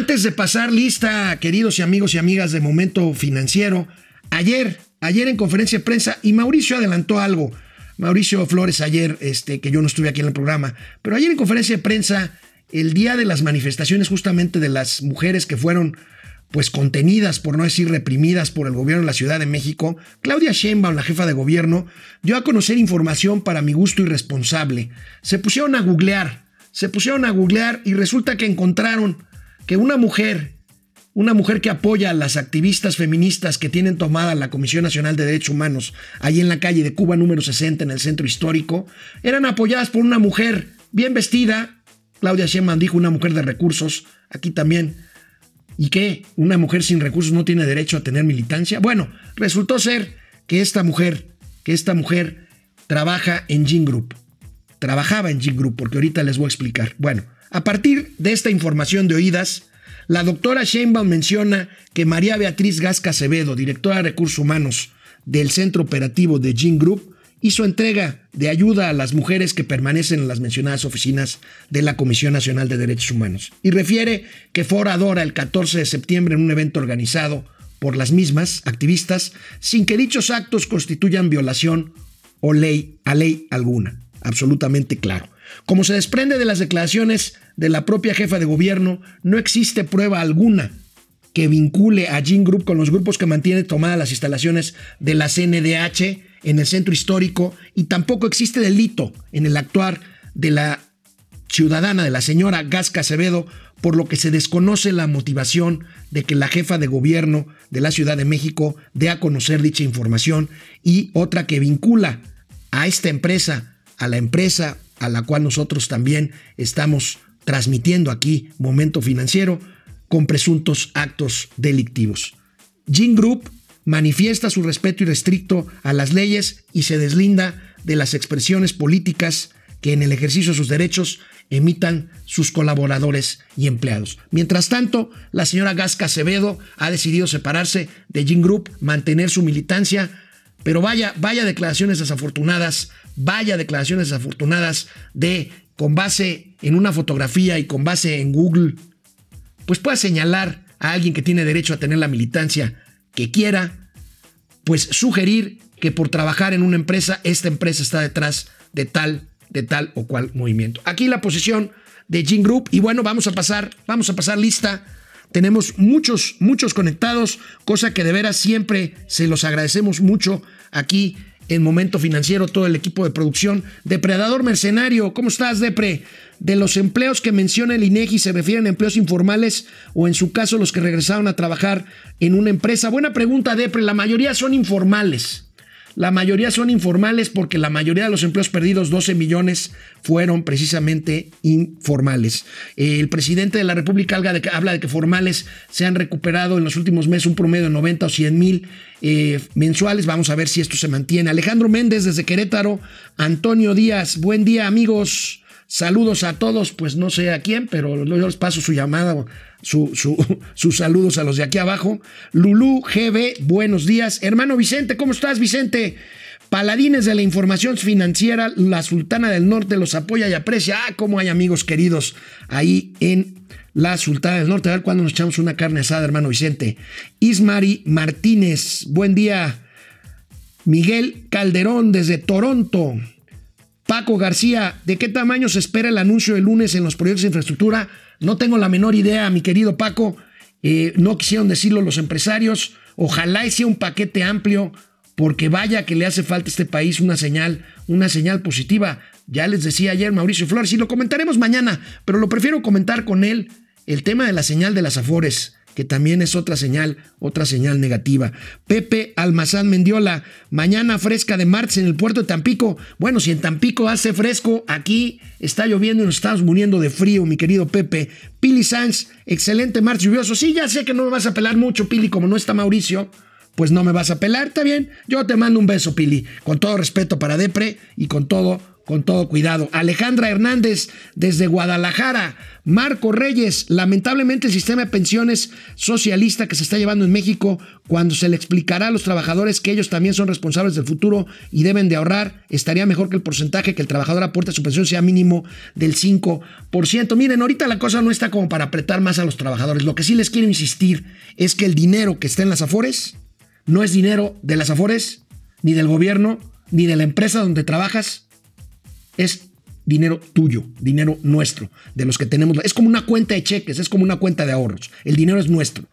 Antes de pasar lista, queridos y amigos y amigas de Momento Financiero, ayer, ayer en conferencia de prensa, y Mauricio adelantó algo, Mauricio Flores ayer, este, que yo no estuve aquí en el programa, pero ayer en conferencia de prensa, el día de las manifestaciones justamente de las mujeres que fueron pues contenidas, por no decir reprimidas por el gobierno de la Ciudad de México, Claudia Sheinbaum, la jefa de gobierno, dio a conocer información para mi gusto irresponsable. Se pusieron a googlear, se pusieron a googlear y resulta que encontraron que una mujer, una mujer que apoya a las activistas feministas que tienen tomada la Comisión Nacional de Derechos Humanos, ahí en la calle de Cuba número 60 en el centro histórico, eran apoyadas por una mujer bien vestida, Claudia Sheinbaum dijo una mujer de recursos, aquí también ¿Y qué? ¿Una mujer sin recursos no tiene derecho a tener militancia? Bueno, resultó ser que esta mujer, que esta mujer trabaja en Gin Group. Trabajaba en Gin Group, porque ahorita les voy a explicar. Bueno, a partir de esta información de oídas, la doctora Sheinbaum menciona que María Beatriz Gasca Acevedo, directora de Recursos Humanos del Centro Operativo de Gin Group, hizo entrega de ayuda a las mujeres que permanecen en las mencionadas oficinas de la Comisión Nacional de Derechos Humanos. Y refiere que fue oradora el 14 de septiembre en un evento organizado por las mismas activistas sin que dichos actos constituyan violación o ley a ley alguna. Absolutamente claro. Como se desprende de las declaraciones de la propia jefa de gobierno, no existe prueba alguna que vincule a Gin Group con los grupos que mantienen tomadas las instalaciones de la CNDH en el centro histórico y tampoco existe delito en el actuar de la ciudadana, de la señora Gasca Acevedo, por lo que se desconoce la motivación de que la jefa de gobierno de la Ciudad de México dé a conocer dicha información y otra que vincula a esta empresa, a la empresa a la cual nosotros también estamos transmitiendo aquí Momento Financiero, con presuntos actos delictivos. Gin Group manifiesta su respeto irrestricto a las leyes y se deslinda de las expresiones políticas que en el ejercicio de sus derechos emitan sus colaboradores y empleados. Mientras tanto, la señora Gasca Acevedo ha decidido separarse de Gin Group, mantener su militancia, pero vaya, vaya declaraciones desafortunadas, vaya declaraciones desafortunadas de, con base en una fotografía y con base en Google, pues pueda señalar a alguien que tiene derecho a tener la militancia que quiera, pues sugerir que por trabajar en una empresa, esta empresa está detrás de tal, de tal o cual movimiento. Aquí la posición de Gene Group y bueno, vamos a pasar, vamos a pasar lista. Tenemos muchos, muchos conectados, cosa que de veras siempre se los agradecemos mucho aquí en Momento Financiero, todo el equipo de producción. Depredador Mercenario, ¿cómo estás, Depre? De los empleos que menciona el INEGI, ¿se refieren a empleos informales o en su caso los que regresaron a trabajar en una empresa? Buena pregunta, Depre. La mayoría son informales. La mayoría son informales porque la mayoría de los empleos perdidos, 12 millones, fueron precisamente informales. El presidente de la República habla de que formales se han recuperado en los últimos meses un promedio de 90 o 100 mil eh, mensuales. Vamos a ver si esto se mantiene. Alejandro Méndez desde Querétaro. Antonio Díaz, buen día amigos. Saludos a todos, pues no sé a quién, pero yo les paso su llamada, su, sus saludos a los de aquí abajo. Lulú GB, buenos días. Hermano Vicente, ¿cómo estás, Vicente? Paladines de la información financiera, la Sultana del Norte los apoya y aprecia. Ah, cómo hay amigos queridos ahí en la Sultana del Norte. A ver cuándo nos echamos una carne asada, hermano Vicente. Ismari Martínez, buen día. Miguel Calderón desde Toronto. Paco García, ¿de qué tamaño se espera el anuncio el lunes en los proyectos de infraestructura? No tengo la menor idea, mi querido Paco. Eh, no quisieron decirlo los empresarios. Ojalá sea un paquete amplio, porque vaya que le hace falta a este país una señal, una señal positiva. Ya les decía ayer Mauricio Flores, y lo comentaremos mañana, pero lo prefiero comentar con él, el tema de la señal de las Afores que también es otra señal, otra señal negativa. Pepe Almazán Mendiola, mañana fresca de martes en el puerto de Tampico. Bueno, si en Tampico hace fresco, aquí está lloviendo y nos estamos muriendo de frío, mi querido Pepe. Pili Sanz, excelente martes lluvioso. Sí, ya sé que no me vas a pelar mucho, Pili, como no está Mauricio. Pues no me vas a pelar, está bien. Yo te mando un beso, Pili. Con todo respeto para Depre y con todo con todo cuidado. Alejandra Hernández desde Guadalajara. Marco Reyes, lamentablemente el sistema de pensiones socialista que se está llevando en México, cuando se le explicará a los trabajadores que ellos también son responsables del futuro y deben de ahorrar, estaría mejor que el porcentaje que el trabajador aporte a su pensión sea mínimo del 5%. Miren, ahorita la cosa no está como para apretar más a los trabajadores. Lo que sí les quiero insistir es que el dinero que está en las Afores no es dinero de las Afores, ni del gobierno, ni de la empresa donde trabajas. Es dinero tuyo, dinero nuestro, de los que tenemos. Es como una cuenta de cheques, es como una cuenta de ahorros. El dinero es nuestro.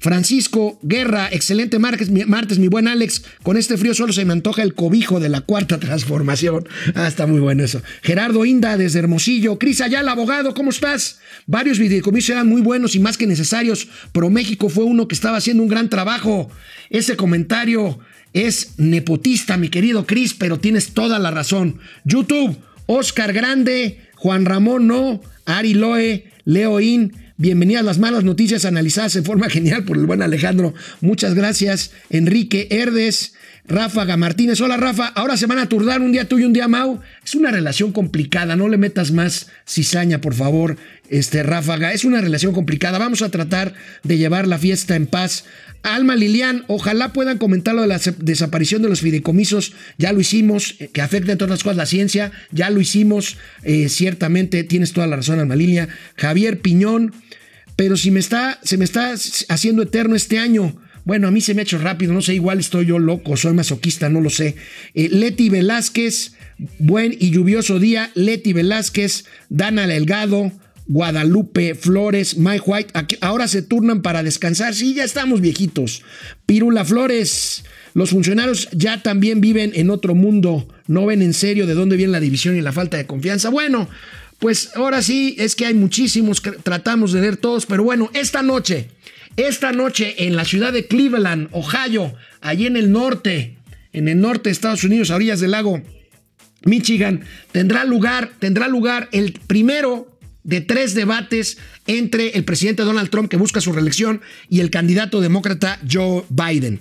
Francisco Guerra, excelente martes, mi buen Alex. Con este frío solo se me antoja el cobijo de la cuarta transformación. Ah, está muy bueno eso. Gerardo Inda, desde Hermosillo. Cris Ayala, abogado, ¿cómo estás? Varios videocomisos eran muy buenos y más que necesarios, pero México fue uno que estaba haciendo un gran trabajo. Ese comentario es nepotista, mi querido Cris, pero tienes toda la razón. YouTube. Oscar Grande, Juan Ramón No, Ari Loe, Leoín. Bienvenidas las malas noticias analizadas en forma genial por el buen Alejandro. Muchas gracias. Enrique Herdes, Ráfaga Martínez. Hola Rafa, ahora se van a turdar un día tú y un día Mau. Es una relación complicada, no le metas más cizaña, por favor, este Ráfaga. Es una relación complicada. Vamos a tratar de llevar la fiesta en paz. Alma Lilian, ojalá puedan comentar lo de la desaparición de los fideicomisos. Ya lo hicimos, eh, que afecta en todas las cosas la ciencia. Ya lo hicimos, eh, ciertamente tienes toda la razón, Alma Lilian. Javier Piñón, pero si me está, se me está haciendo eterno este año. Bueno, a mí se me ha hecho rápido, no sé, igual estoy yo loco, soy masoquista, no lo sé. Eh, Leti Velázquez, buen y lluvioso día. Leti Velázquez, Dana Delgado, Guadalupe, Flores, Mike White, ahora se turnan para descansar. Sí, ya estamos viejitos. Pirula Flores, los funcionarios ya también viven en otro mundo. No ven en serio de dónde viene la división y la falta de confianza. Bueno, pues ahora sí, es que hay muchísimos, tratamos de leer todos, pero bueno, esta noche, esta noche en la ciudad de Cleveland, Ohio, allí en el norte, en el norte de Estados Unidos, a orillas del lago Michigan, tendrá lugar, tendrá lugar el primero de tres debates entre el presidente Donald Trump, que busca su reelección, y el candidato demócrata Joe Biden.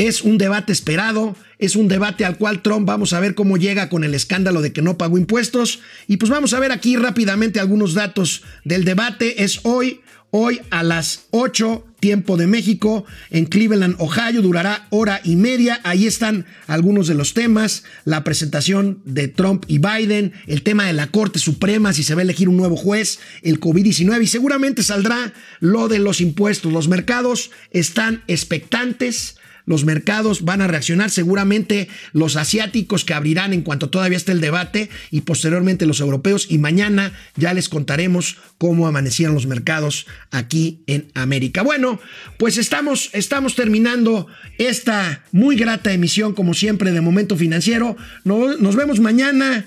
Es un debate esperado, es un debate al cual Trump vamos a ver cómo llega con el escándalo de que no pagó impuestos. Y pues vamos a ver aquí rápidamente algunos datos del debate. Es hoy, hoy a las 8 tiempo de México, en Cleveland, Ohio, durará hora y media. Ahí están algunos de los temas, la presentación de Trump y Biden, el tema de la Corte Suprema, si se va a elegir un nuevo juez, el COVID-19 y seguramente saldrá lo de los impuestos. Los mercados están expectantes los mercados van a reaccionar, seguramente los asiáticos que abrirán en cuanto todavía esté el debate y posteriormente los europeos y mañana ya les contaremos cómo amanecieron los mercados aquí en América. Bueno, pues estamos, estamos terminando esta muy grata emisión como siempre de Momento Financiero. Nos, vemos mañana.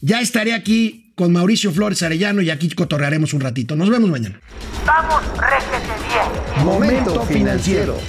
Ya estaré aquí con Mauricio Flores Arellano y aquí cotorrearemos un ratito. Nos vemos mañana. Vamos, bien. Momento financiero.